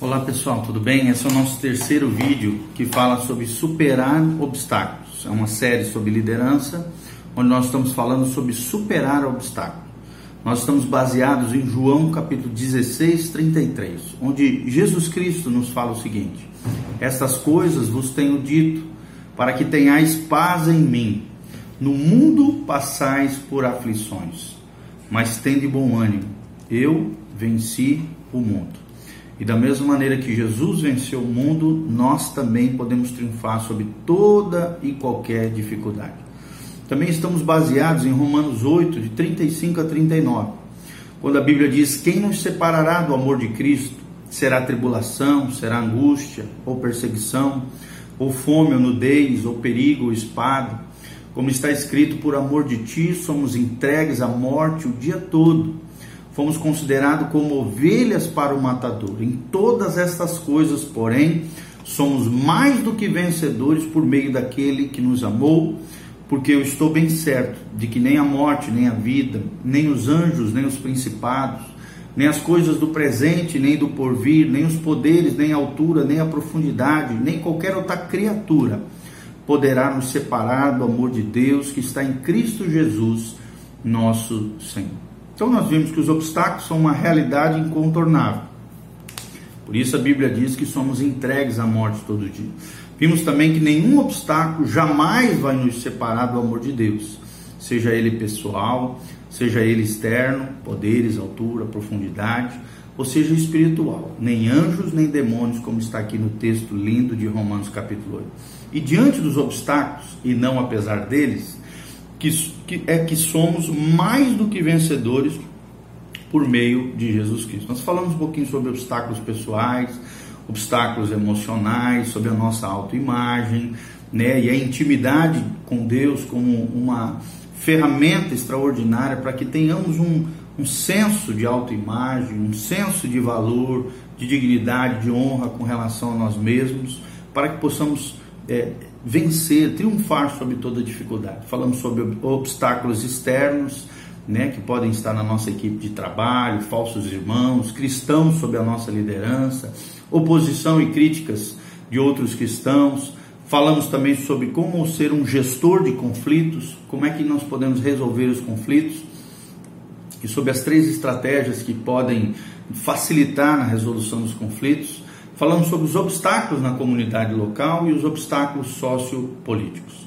Olá pessoal, tudo bem? Esse é o nosso terceiro vídeo que fala sobre superar obstáculos. É uma série sobre liderança, onde nós estamos falando sobre superar obstáculos. Nós estamos baseados em João capítulo 16, 33, onde Jesus Cristo nos fala o seguinte: Estas coisas vos tenho dito, para que tenhais paz em mim. No mundo passais por aflições, mas tende bom ânimo. Eu venci o mundo. E da mesma maneira que Jesus venceu o mundo, nós também podemos triunfar sobre toda e qualquer dificuldade. Também estamos baseados em Romanos 8, de 35 a 39, quando a Bíblia diz: Quem nos separará do amor de Cristo? Será tribulação, será angústia, ou perseguição, ou fome, ou nudez, ou perigo, ou espada. Como está escrito, por amor de ti somos entregues à morte o dia todo fomos considerados como ovelhas para o matador. Em todas estas coisas, porém, somos mais do que vencedores por meio daquele que nos amou, porque eu estou bem certo de que nem a morte, nem a vida, nem os anjos, nem os principados, nem as coisas do presente, nem do porvir, nem os poderes, nem a altura, nem a profundidade, nem qualquer outra criatura poderá nos separar do amor de Deus que está em Cristo Jesus, nosso Senhor. Então nós vimos que os obstáculos são uma realidade incontornável. Por isso a Bíblia diz que somos entregues à morte todo dia. Vimos também que nenhum obstáculo jamais vai nos separar do amor de Deus, seja ele pessoal, seja ele externo, poderes, altura, profundidade, ou seja espiritual, nem anjos nem demônios, como está aqui no texto lindo de Romanos capítulo 8. E diante dos obstáculos, e não apesar deles, que, que é que somos mais do que vencedores por meio de Jesus Cristo. Nós falamos um pouquinho sobre obstáculos pessoais, obstáculos emocionais, sobre a nossa autoimagem, né? E a intimidade com Deus como uma ferramenta extraordinária para que tenhamos um, um senso de autoimagem, um senso de valor, de dignidade, de honra com relação a nós mesmos, para que possamos é, vencer, triunfar sobre toda dificuldade. Falamos sobre obstáculos externos, né, que podem estar na nossa equipe de trabalho, falsos irmãos, cristãos sob a nossa liderança, oposição e críticas de outros cristãos. Falamos também sobre como ser um gestor de conflitos, como é que nós podemos resolver os conflitos e sobre as três estratégias que podem facilitar na resolução dos conflitos. Falamos sobre os obstáculos na comunidade local e os obstáculos sociopolíticos.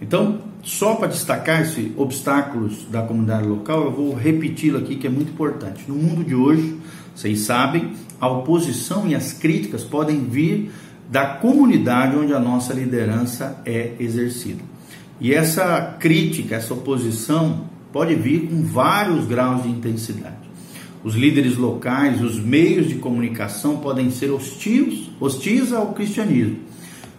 Então, só para destacar esses obstáculos da comunidade local, eu vou repeti-lo aqui que é muito importante. No mundo de hoje, vocês sabem, a oposição e as críticas podem vir da comunidade onde a nossa liderança é exercida. E essa crítica, essa oposição, pode vir com vários graus de intensidade. Os líderes locais, os meios de comunicação podem ser hostis, hostis ao cristianismo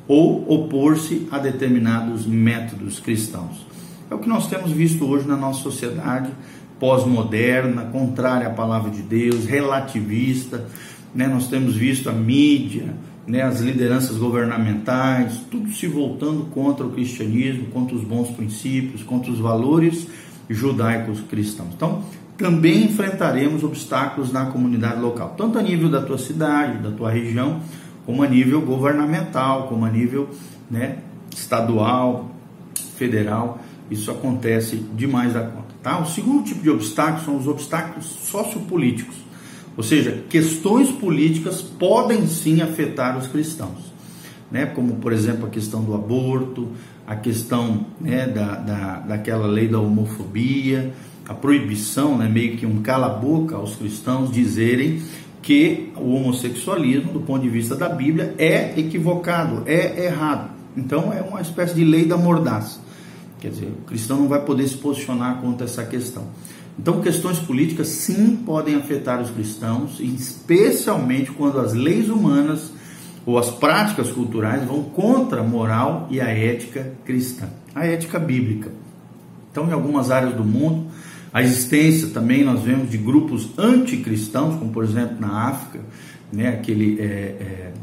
ou opor-se a determinados métodos cristãos. É o que nós temos visto hoje na nossa sociedade pós-moderna, contrária à palavra de Deus, relativista. Né? Nós temos visto a mídia, né? as lideranças governamentais, tudo se voltando contra o cristianismo, contra os bons princípios, contra os valores judaicos cristãos. Então, também enfrentaremos obstáculos na comunidade local, tanto a nível da tua cidade, da tua região, como a nível governamental, como a nível né, estadual, federal. Isso acontece demais da conta. Tá? O segundo tipo de obstáculos são os obstáculos sociopolíticos, ou seja, questões políticas podem sim afetar os cristãos. Né, como por exemplo a questão do aborto, a questão né, da, da, daquela lei da homofobia, a proibição, né, meio que um cala-boca aos cristãos dizerem que o homossexualismo, do ponto de vista da Bíblia, é equivocado, é errado. Então é uma espécie de lei da mordaça. Quer dizer, o cristão não vai poder se posicionar contra essa questão. Então, questões políticas sim podem afetar os cristãos, especialmente quando as leis humanas ou as práticas culturais vão contra a moral e a ética cristã, a ética bíblica. Então, em algumas áreas do mundo, a existência também nós vemos de grupos anticristãos, como por exemplo na África, né, aquele, é, é,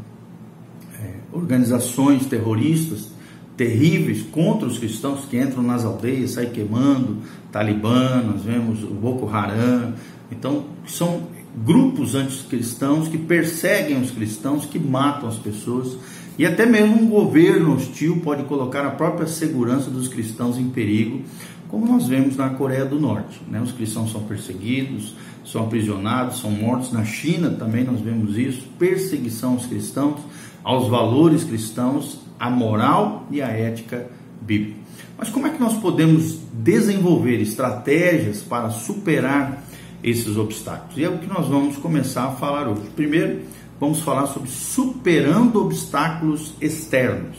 é, organizações terroristas terríveis contra os cristãos que entram nas aldeias, saem queimando, Talibã, nós vemos o Boko Haram. Então, são grupos anticristãos que perseguem os cristãos, que matam as pessoas, e até mesmo um governo hostil pode colocar a própria segurança dos cristãos em perigo, como nós vemos na Coreia do Norte. Né? Os cristãos são perseguidos, são aprisionados, são mortos. Na China também nós vemos isso: perseguição aos cristãos, aos valores cristãos, à moral e à ética bíblica. Mas como é que nós podemos desenvolver estratégias para superar esses obstáculos? E é o que nós vamos começar a falar hoje. Primeiro, vamos falar sobre superando obstáculos externos.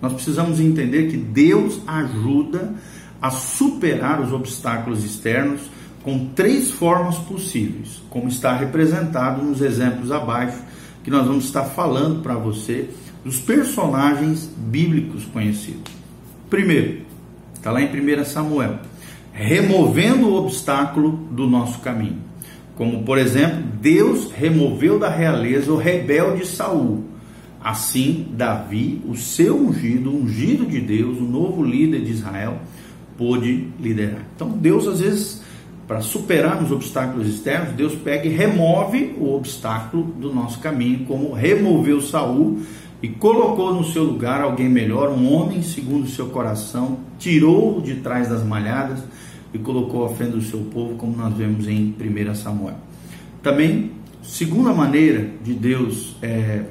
Nós precisamos entender que Deus ajuda a superar os obstáculos externos com três formas possíveis, como está representado nos exemplos abaixo, que nós vamos estar falando para você dos personagens bíblicos conhecidos. Primeiro, está lá em 1 Samuel, removendo o obstáculo do nosso caminho. Como, por exemplo, Deus removeu da realeza o rebelde Saul. Assim, Davi, o seu ungido, ungido de Deus, o novo líder de Israel, pôde liderar. Então, Deus, às vezes, para superarmos obstáculos externos, Deus pega e remove o obstáculo do nosso caminho, como removeu Saul e colocou no seu lugar alguém melhor, um homem segundo o seu coração, tirou-o de trás das malhadas e colocou à frente do seu povo, como nós vemos em 1 Samuel. Também, segunda maneira de Deus, é,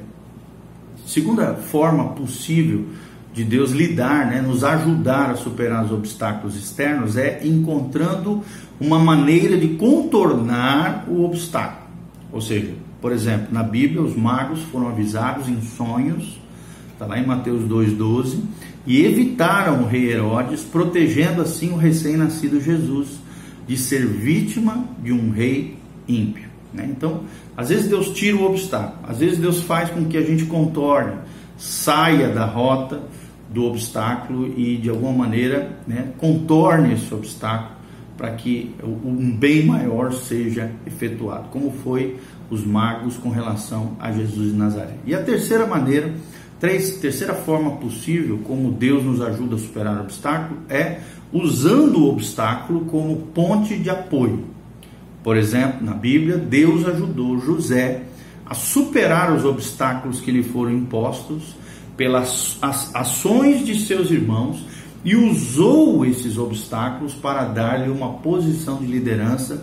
segunda forma possível de Deus lidar, né, nos ajudar a superar os obstáculos externos, é encontrando uma maneira de contornar o obstáculo. Ou seja, por exemplo, na Bíblia, os magos foram avisados em sonhos, está lá em Mateus 2,12, e evitaram o rei Herodes, protegendo assim o recém-nascido Jesus de ser vítima de um rei ímpio. Né? Então, às vezes Deus tira o obstáculo, às vezes Deus faz com que a gente contorne, saia da rota do obstáculo e de alguma maneira né, contorne esse obstáculo para que um bem maior seja efetuado, como foi os magos com relação a Jesus de Nazaré. E a terceira maneira, três, terceira forma possível como Deus nos ajuda a superar o obstáculo é usando o obstáculo como ponte de apoio. Por exemplo, na Bíblia, Deus ajudou José a superar os obstáculos que lhe foram impostos pelas ações de seus irmãos e usou esses obstáculos para dar-lhe uma posição de liderança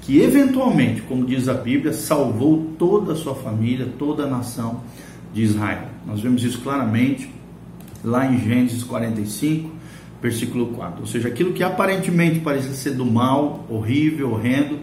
que eventualmente, como diz a Bíblia, salvou toda a sua família, toda a nação de Israel. Nós vemos isso claramente lá em Gênesis 45, versículo 4. Ou seja, aquilo que aparentemente parecia ser do mal, horrível, horrendo,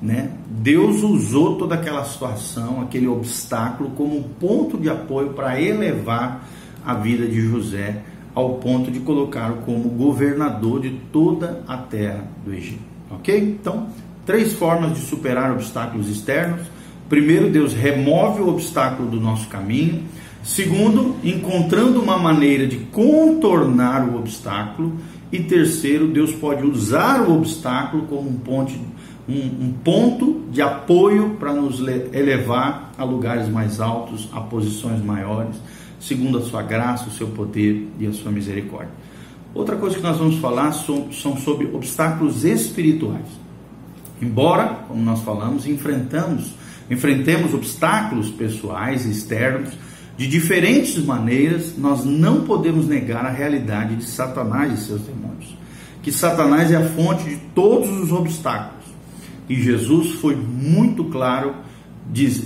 né? Deus usou toda aquela situação, aquele obstáculo, como um ponto de apoio para elevar a vida de José ao ponto de colocá-lo como governador de toda a terra do Egito. Ok? Então, três formas de superar obstáculos externos. Primeiro, Deus remove o obstáculo do nosso caminho. Segundo, encontrando uma maneira de contornar o obstáculo. E terceiro, Deus pode usar o obstáculo como um ponte um, um ponto de apoio para nos elevar a lugares mais altos, a posições maiores, segundo a sua graça, o seu poder e a sua misericórdia. Outra coisa que nós vamos falar são, são sobre obstáculos espirituais. Embora, como nós falamos, enfrentamos, enfrentemos obstáculos pessoais e externos de diferentes maneiras, nós não podemos negar a realidade de Satanás e seus demônios. Que Satanás é a fonte de todos os obstáculos e Jesus foi muito claro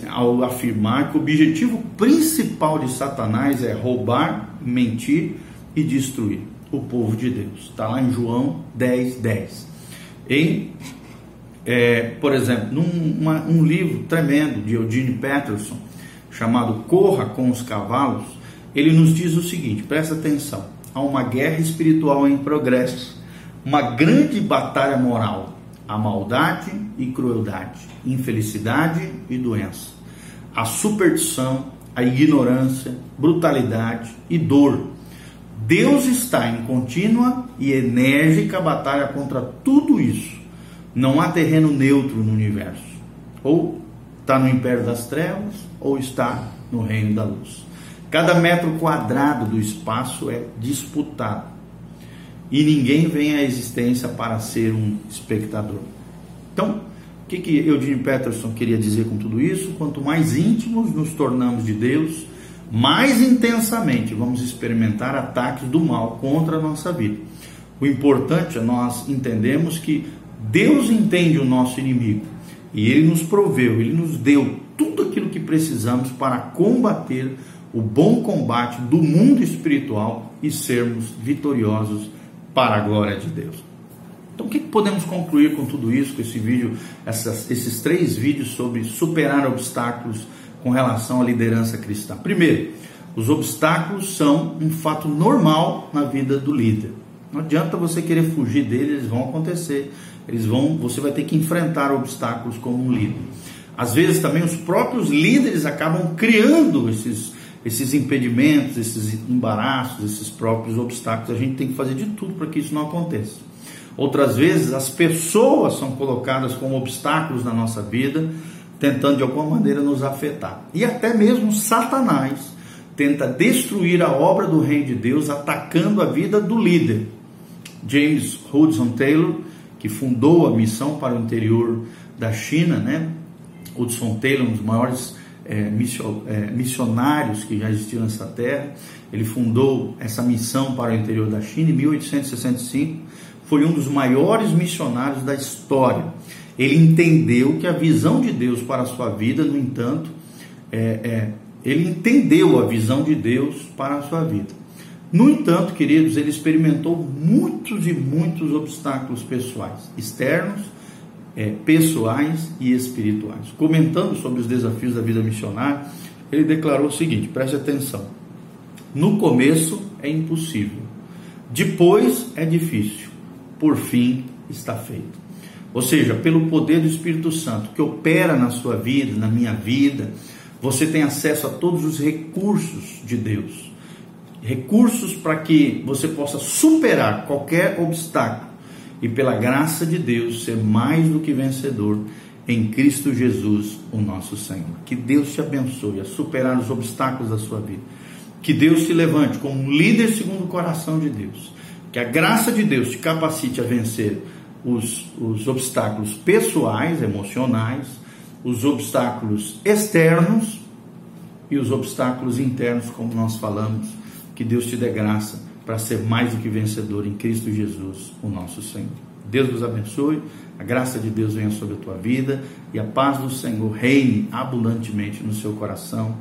ao afirmar que o objetivo principal de Satanás é roubar, mentir e destruir o povo de Deus. Está lá em João 10, 10. Em, é, por exemplo, num uma, um livro tremendo de Eugene Peterson, chamado Corra com os Cavalos, ele nos diz o seguinte: presta atenção, há uma guerra espiritual em progresso, uma grande batalha moral a maldade e crueldade, infelicidade e doença, a superstição, a ignorância, brutalidade e dor. Deus está em contínua e enérgica batalha contra tudo isso. Não há terreno neutro no universo. Ou está no império das trevas, ou está no reino da luz. Cada metro quadrado do espaço é disputado e ninguém vem à existência para ser um espectador. Então, que, que Eugene Peterson queria dizer com tudo isso? Quanto mais íntimos nos tornamos de Deus, mais intensamente vamos experimentar ataques do mal contra a nossa vida. O importante é nós entendemos que Deus entende o nosso inimigo e ele nos proveu, ele nos deu tudo aquilo que precisamos para combater o bom combate do mundo espiritual e sermos vitoriosos para a glória de Deus. Então, o que podemos concluir com tudo isso, com esse vídeo, essas, esses três vídeos sobre superar obstáculos com relação à liderança cristã? Primeiro, os obstáculos são um fato normal na vida do líder. Não adianta você querer fugir deles, eles vão acontecer. Eles vão, você vai ter que enfrentar obstáculos como um líder. Às vezes também os próprios líderes acabam criando esses, esses impedimentos, esses embaraços, esses próprios obstáculos. A gente tem que fazer de tudo para que isso não aconteça. Outras vezes as pessoas são colocadas como obstáculos na nossa vida, tentando de alguma maneira nos afetar. E até mesmo Satanás tenta destruir a obra do reino de Deus, atacando a vida do líder. James Hudson Taylor, que fundou a missão para o interior da China, né? Hudson Taylor, um dos maiores é, é, missionários que já existiram nessa terra, ele fundou essa missão para o interior da China em 1865. Foi um dos maiores missionários da história. Ele entendeu que a visão de Deus para a sua vida, no entanto, é, é, ele entendeu a visão de Deus para a sua vida. No entanto, queridos, ele experimentou muitos e muitos obstáculos pessoais, externos, é, pessoais e espirituais. Comentando sobre os desafios da vida missionária, ele declarou o seguinte: preste atenção. No começo é impossível, depois é difícil, por fim está feito. Ou seja, pelo poder do Espírito Santo que opera na sua vida, na minha vida, você tem acesso a todos os recursos de Deus recursos para que você possa superar qualquer obstáculo e, pela graça de Deus, ser mais do que vencedor em Cristo Jesus, o nosso Senhor. Que Deus te abençoe a superar os obstáculos da sua vida. Que Deus te levante como um líder segundo o coração de Deus. Que a graça de Deus te capacite a vencer os, os obstáculos pessoais, emocionais, os obstáculos externos e os obstáculos internos, como nós falamos que Deus te dê graça para ser mais do que vencedor em Cristo Jesus, o nosso Senhor. Deus nos abençoe, a graça de Deus venha sobre a tua vida e a paz do Senhor reine abundantemente no seu coração.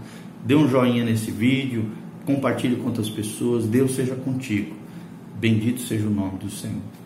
Dê um joinha nesse vídeo, compartilhe com outras pessoas. Deus seja contigo. Bendito seja o nome do Senhor.